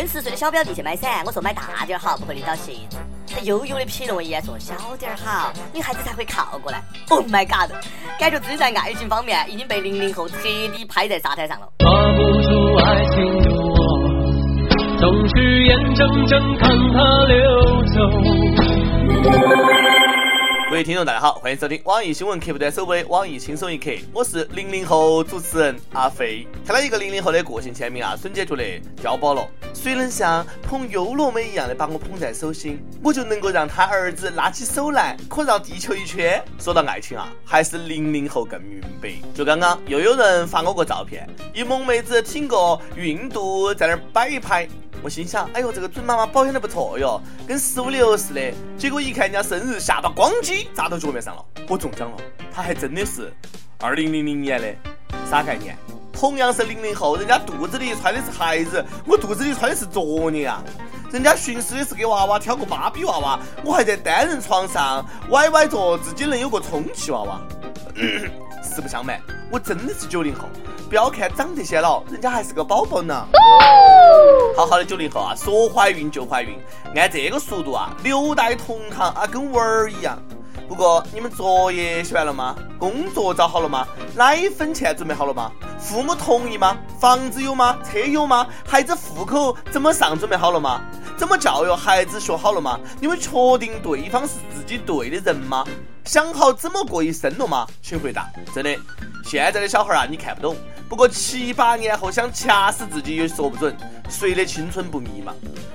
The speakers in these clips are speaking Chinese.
跟十岁的小表弟去买伞，我说买大点好，不会淋到鞋子。他悠悠的瞥了我一眼，说小点好，女孩子才会靠过来。Oh my god，感觉自己在爱情方面已经被零零后彻底拍在沙滩上了。抓不住爱情的我总是眼睁睁看它流走。各位听众，大家好，欢迎收听网易新闻客户端首播的网易轻松一刻，我是零零后主持人阿飞。看到一个零零后的个性签名啊，瞬间觉得碉堡了。谁能像捧优乐美一样的把我捧在手心，我就能够让他儿子拉起手来，可绕地球一圈。说到爱情啊，还是零零后更明白。就刚刚又有人发我个照片，一萌妹子挺个孕肚在那儿摆一拍。我心想，哎呦，这个准妈妈保养的不错哟，跟十五六似的。结果一看人家生日，下巴咣叽砸到脚面上了，我中奖了。他还真的是二零零零年的，啥概念？同样是零零后，人家肚子里揣的是孩子，我肚子里揣的是作业啊。人家寻思的是给娃娃挑个芭比娃娃，我还在单人床上歪歪着，自己能有个充气娃娃。实不相瞒，我真的是九零后。不要看长这些老，人家还是个宝宝呢。好好的九零后啊，说怀孕就怀孕，按这个速度啊，六代同堂啊，跟玩儿一样。不过你们作业写完了吗？工作找好了吗？奶粉钱准备好了吗？父母同意吗？房子有吗？车有吗？孩子户口怎么上准备好了吗？怎么教育孩子学好了吗？你们确定对方是自己对的人吗？想好怎么过一生了吗？请回答。真的，现在的小孩啊，你看不懂。不过七八年后想掐死自己也说不准，谁的青春不迷茫？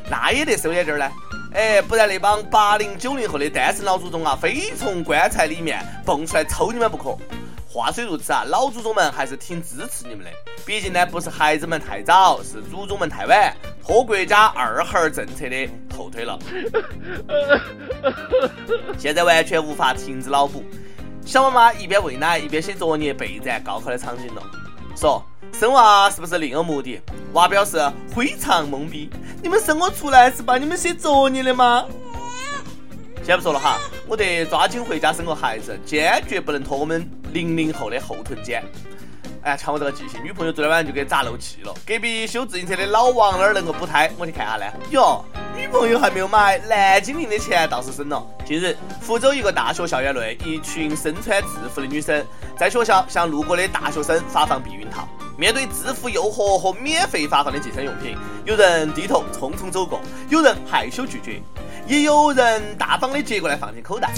那也得收眼镜呢。哎，不然那帮八零九零后的单身老祖宗啊，非从棺材里面蹦出来抽你们不可。话虽如此啊，老祖宗们还是挺支持你们的。毕竟呢，不是孩子们太早，是祖宗们太晚，拖国家二孩政策的后腿了。现在完全无法停止脑补，小妈妈一边喂奶一边写作业备战高考的场景了。说生娃是不是另有目的？娃表示非常懵逼。你们生我出来是帮你们写作业的吗？先不说了哈，我得抓紧回家生个孩子，坚决不能拖我们零零后的后臀尖。哎，瞧我这个记性，女朋友昨天晚上就给砸漏气了。隔壁修自行车的老王那儿能够补胎，我去看下呢。哟，女朋友还没有买，蓝精灵的钱倒是省了。近日，福州一个大学校园内，一群身穿制服的女生在学校向路过的大学生发放避孕套。面对制服诱惑和免费发放的计生用品，有人低头匆匆走过，有人害羞拒绝，也有人大方的接过来放进口袋。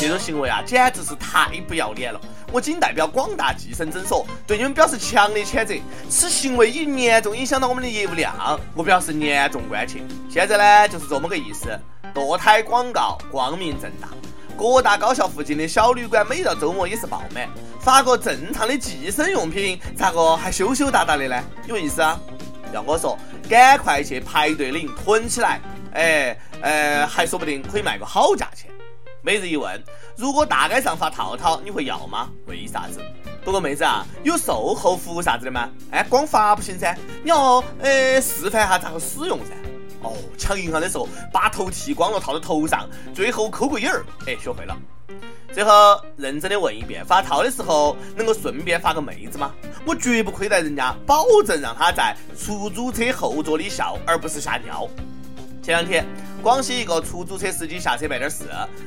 这种行为啊，简直是太不要脸了！我仅代表广大计生诊所对你们表示强烈谴责，此行为已严重影响到我们的业务量，我表示严重关切。现在呢，就是这么个意思，堕胎广告光明正大，各大高校附近的小旅馆每到周末也是爆满，发个正常的计生用品，咋个还羞羞答答的呢？有意思啊！要我说，赶快去排队领，囤起来，哎，呃，还说不定可以卖个好价钱。每日一问：如果大街上发套套，你会要吗？为啥子？不过妹子啊，有售后服务啥子的吗？哎，光发不行噻，你要呃示范一下咋个使用噻。哦，抢银行的时候把头剃光了套到头上，最后抠个影儿，哎，学会了。最后认真的问一遍：发套的时候能够顺便发个妹子吗？我绝不亏待人家，保证让他在出租车后座里笑，而不是吓尿。前两天，广西一个出租车司机下车办点事，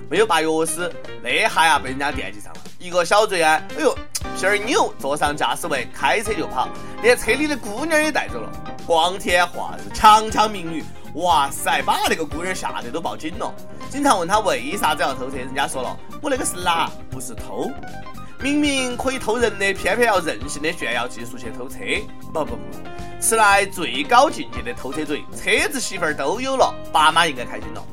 没有拔钥匙，那下呀被人家惦记上了。一个小贼啊，哎呦，皮儿扭，坐上驾驶位，开车就跑，连车里的姑娘也带走了。光天化日，强抢民女，哇塞，把那个姑娘吓得都报警了。警察问他为啥子要偷车，人家说了，我那个是拿，不是偷。明明可以偷人的，偏偏要任性的炫耀技术去偷车，不不不。此乃最高境界的偷车贼，车子媳妇儿都有了，爸妈应该开心了。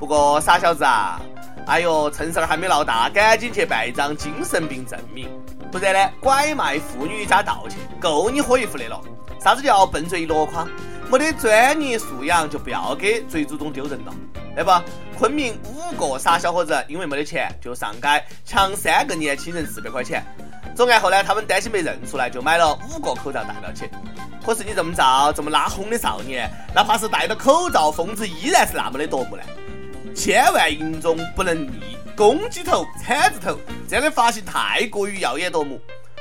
不过傻小子啊，哎呦，趁事儿还没闹大，赶紧去办一张精神病证明，不然呢，拐卖妇女加盗窃，够你喝一壶的了。啥子叫笨贼一箩筐？没得专业素养就不要给贼祖宗丢人了。来不，昆明五个傻小伙子因为没得钱，就上街抢三个年轻人四百块钱。作案后呢，他们担心被认出来，就买了五个口罩戴了起。可是你这么造，这么拉轰的少年，哪怕是戴着口罩，疯子依然是那么的夺目呢。千万银中不能立公鸡头、铲子头，这样的发型太过于耀眼夺目。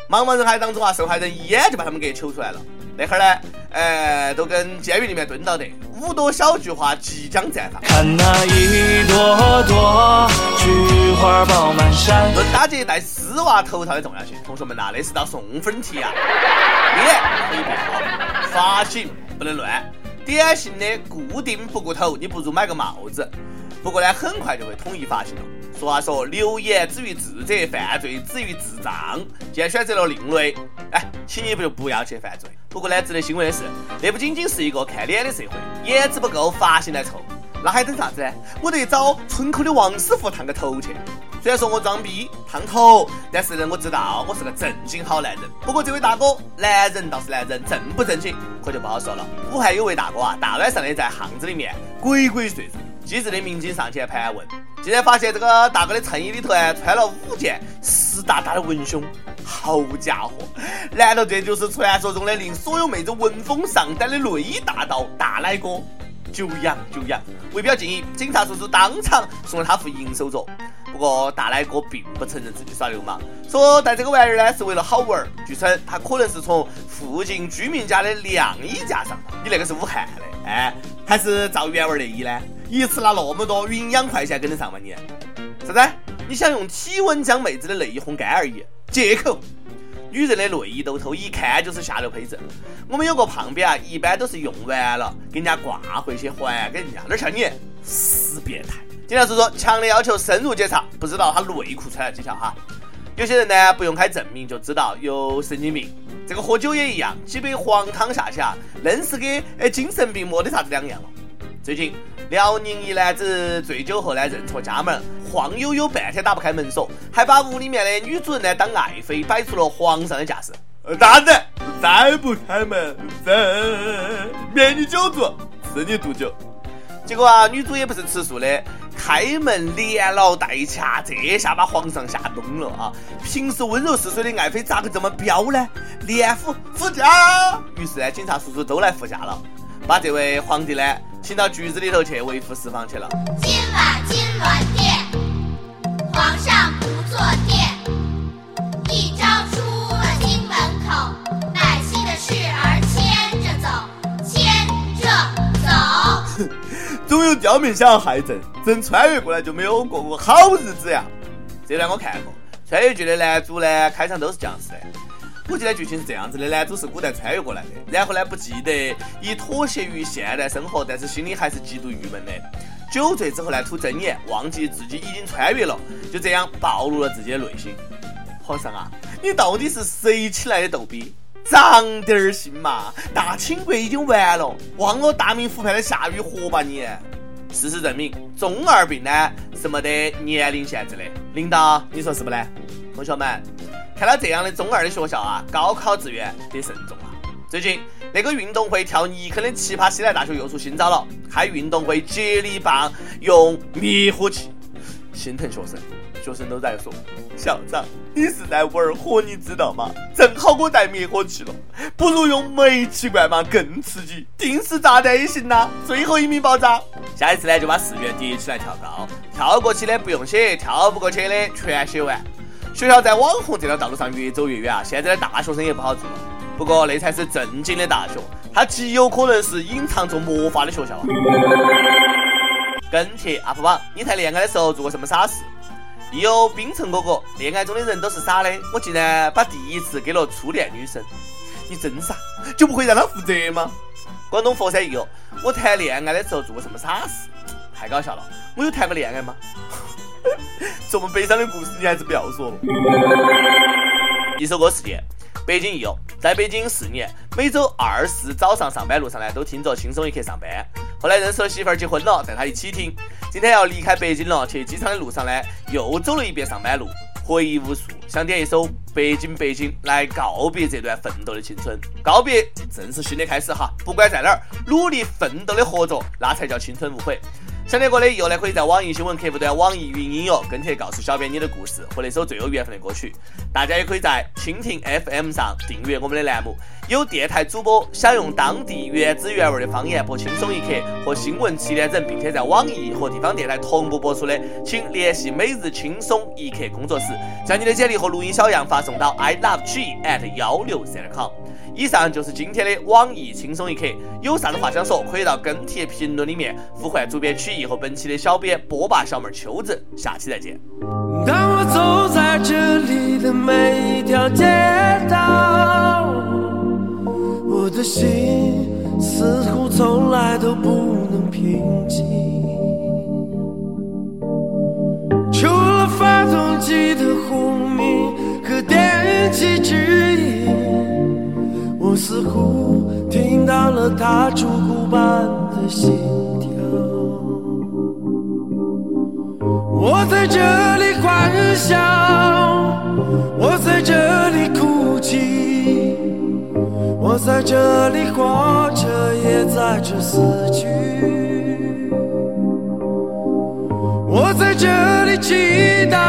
茫茫人海当中啊，受害人一眼就把他们给求出来了。那会儿呢，呃，都跟监狱里面蹲到的，五朵小菊花即将绽放。看那一朵朵菊花爆满山。论大姐戴丝袜头套的重要性，同学们呐，那是道送分题啊。脸可以变好，发型不能乱，典型的固定不过头，你不如买个帽子。不过呢，很快就会统一发型了。俗话说，流言止于智者，犯罪止于智障。既然选择了另类，哎，请你不就不要去犯罪。不过呢，值得欣慰的是，那不仅仅是一个看脸的社会，颜值不够，发型来凑，那还等啥子呢？我得找村口的王师傅烫个头去。虽然说我装逼烫头，但是呢，我知道我是个正经好男人。不过这位大哥，男人倒是男人，正不正经可就不好说了。武汉有位大哥啊，大晚上的在巷子里面鬼鬼祟祟。机智的民警上前盘问，竟然发现这个大哥的衬衣里头啊穿了五件湿哒哒的文胸。好家伙，难道这就是传说中的令所有妹子闻风丧胆的内衣大盗大奶哥？久仰久仰！为表敬意，警察叔叔当场送了他副银手镯。不过大奶哥并不承认自己耍流氓，说带这个玩意儿呢是为了好玩。据称他可能是从附近居民家的晾衣架上，你那个是武汉的，哎，还是照原味内衣呢？一次拿那么多营养快线跟得上吗你？啥子？你想用体温将妹子的内衣烘干而已？借口！女人的内衣都透，一看就是下流胚子。我们有个胖边啊，一般都是用完了给人家挂回去还给人家，哪像你死变态！警察叔叔强烈要求深入检查，不知道他内裤穿了几条哈？有些人呢不用开证明就知道有神经病，这个喝酒也一样，几杯黄汤下去啊，愣是跟哎精神病没得啥子两样了。最近。辽宁一男子醉酒后呢，认错家门，晃悠悠半天打不开门锁，还把屋里面的女主人呢当爱妃，摆出了皇上的架势。大人，再不开门，免你酒足，赐你毒酒。结果啊，女主也不是吃素的，开门连老带掐，这下把皇上吓懵了啊！平时温柔似水的爱妃咋个这么彪呢？连扶扶驾。于是呢，警察叔叔都来扶驾了，把这位皇帝呢。请到局子里头去维护释放去了。今晚金銮殿，皇上不坐殿，一朝出了京门口，耐心的事儿牵着走，牵着走。总有刁民想要害朕，朕穿越过来就没有过过好日子呀。这段我看过，穿越剧的男主呢，开场都是这样子的。我记得剧情是这样子的：男主是古代穿越过来的，然后呢不记得已妥协于现代生活，但是心里还是极度郁闷的。酒醉之后呢吐真言，忘记自己已经穿越了，就这样暴露了自己的内心。皇上啊，你到底是谁起来的逗逼？长点儿心嘛！大清国已经完了，忘了大明湖畔的夏雨荷吧你！事实证明，中二病呢是没得年龄限制的。领导，你说是不呢？同学们。看到这样的中二的学校啊，高考志愿得慎重啊！最近那个运动会跳泥坑的奇葩西南大学又出新招了，开运动会接力棒用灭火器，心疼学生。学生都在说，校长你是在玩火，你知道吗？正好我带灭火器了，不如用煤气罐嘛，更刺激。定时炸弹也行呐，最后一名爆炸。下一次呢，就把试卷叠起来跳高，跳过去的不用写，跳不过去的全写完。学校在网红这条道路上越走越远啊！现在的大学生也不好做。不过那才是正经的大学，它极有可能是隐藏着魔法的学校啊。跟帖 UP 榜，你谈恋爱的时候做过什么傻事？亦有冰城哥哥，恋爱中的人都是傻的，我竟然把第一次给了初恋女生。你真傻，就不会让她负责吗？广东佛山一有，我谈恋爱的时候做过什么傻事？太搞笑了，我有谈过恋爱吗？这么悲伤的故事，你还是不要说了。一首歌事件，北京亦有，在北京四年，每周二四早上上班路上呢，都听着轻松一刻上班。后来认识了媳妇儿，结婚了，带她一起听。今天要离开北京了，去机场的路上呢，又走了一遍上班路，回忆无数，想点一首《北京北京》来告别这段奋斗的青春。告别正是新的开始哈，不管在哪儿，努力奋斗的活着，那才叫青春无悔。想听歌的又呢，可以在网易新闻客户端、网易云音乐跟帖告诉小编你的故事和那首最有缘分的歌曲。大家也可以在蜻蜓 FM 上订阅我们的栏目。有电台主播想用当地原汁原味的方言播《轻松一刻》和新闻七点整，并且在网易和地方电台同步播出的，请联系每日轻松一刻工作室，将你的简历和录音小样发送到 i love g at 幺六三 com。以上就是今天的网易轻松一刻，有啥子话想说，可以到跟帖评论里面呼唤主编曲艺和本期的小编波霸小妹秋子，下期再见。当我走在这里的每一条街道，我的心似乎从来都不能平静，似乎听到了他烛鼓般的心跳，我在这里欢笑，我在这里哭泣，我在这里活着，也在这死去，我在这里祈祷，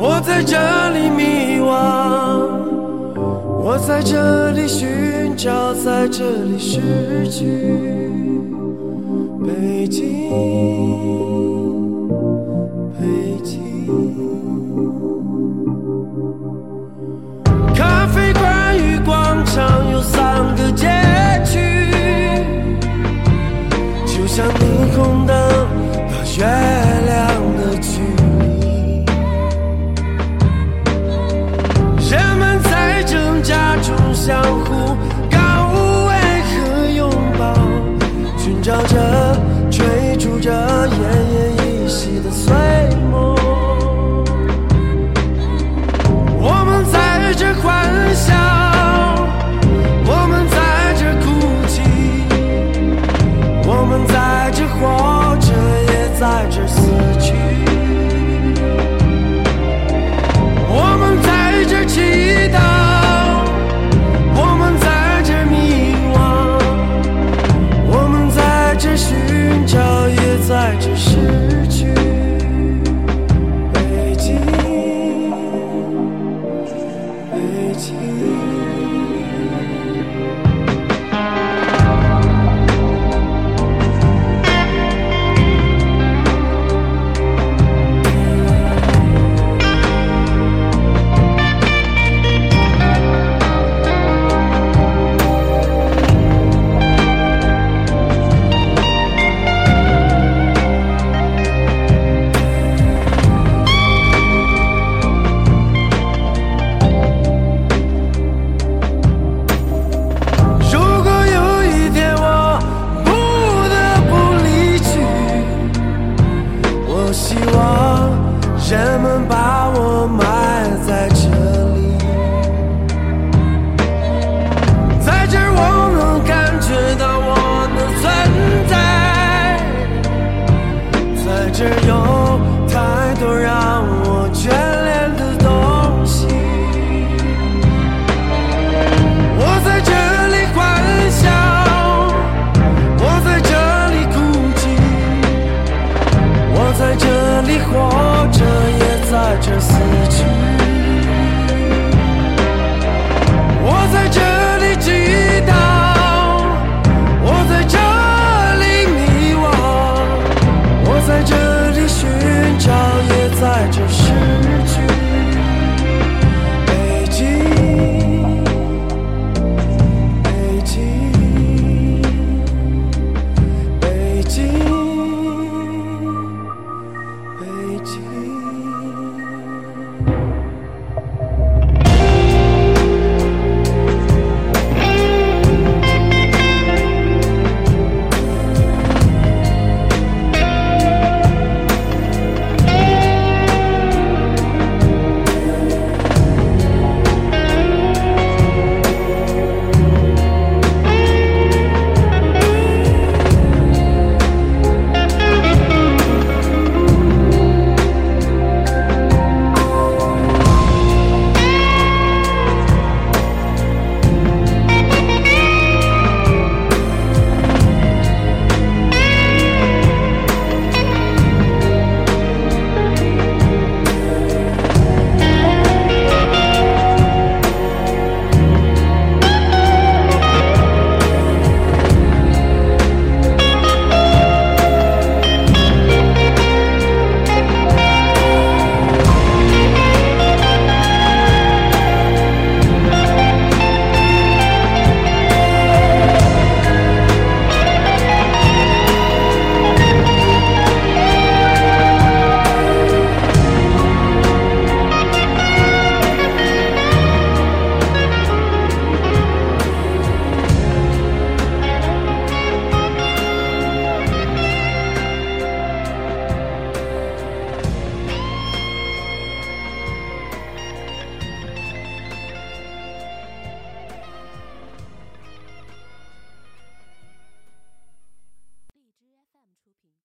我在这里迷惘。我在这里寻找，在这里失去。北京，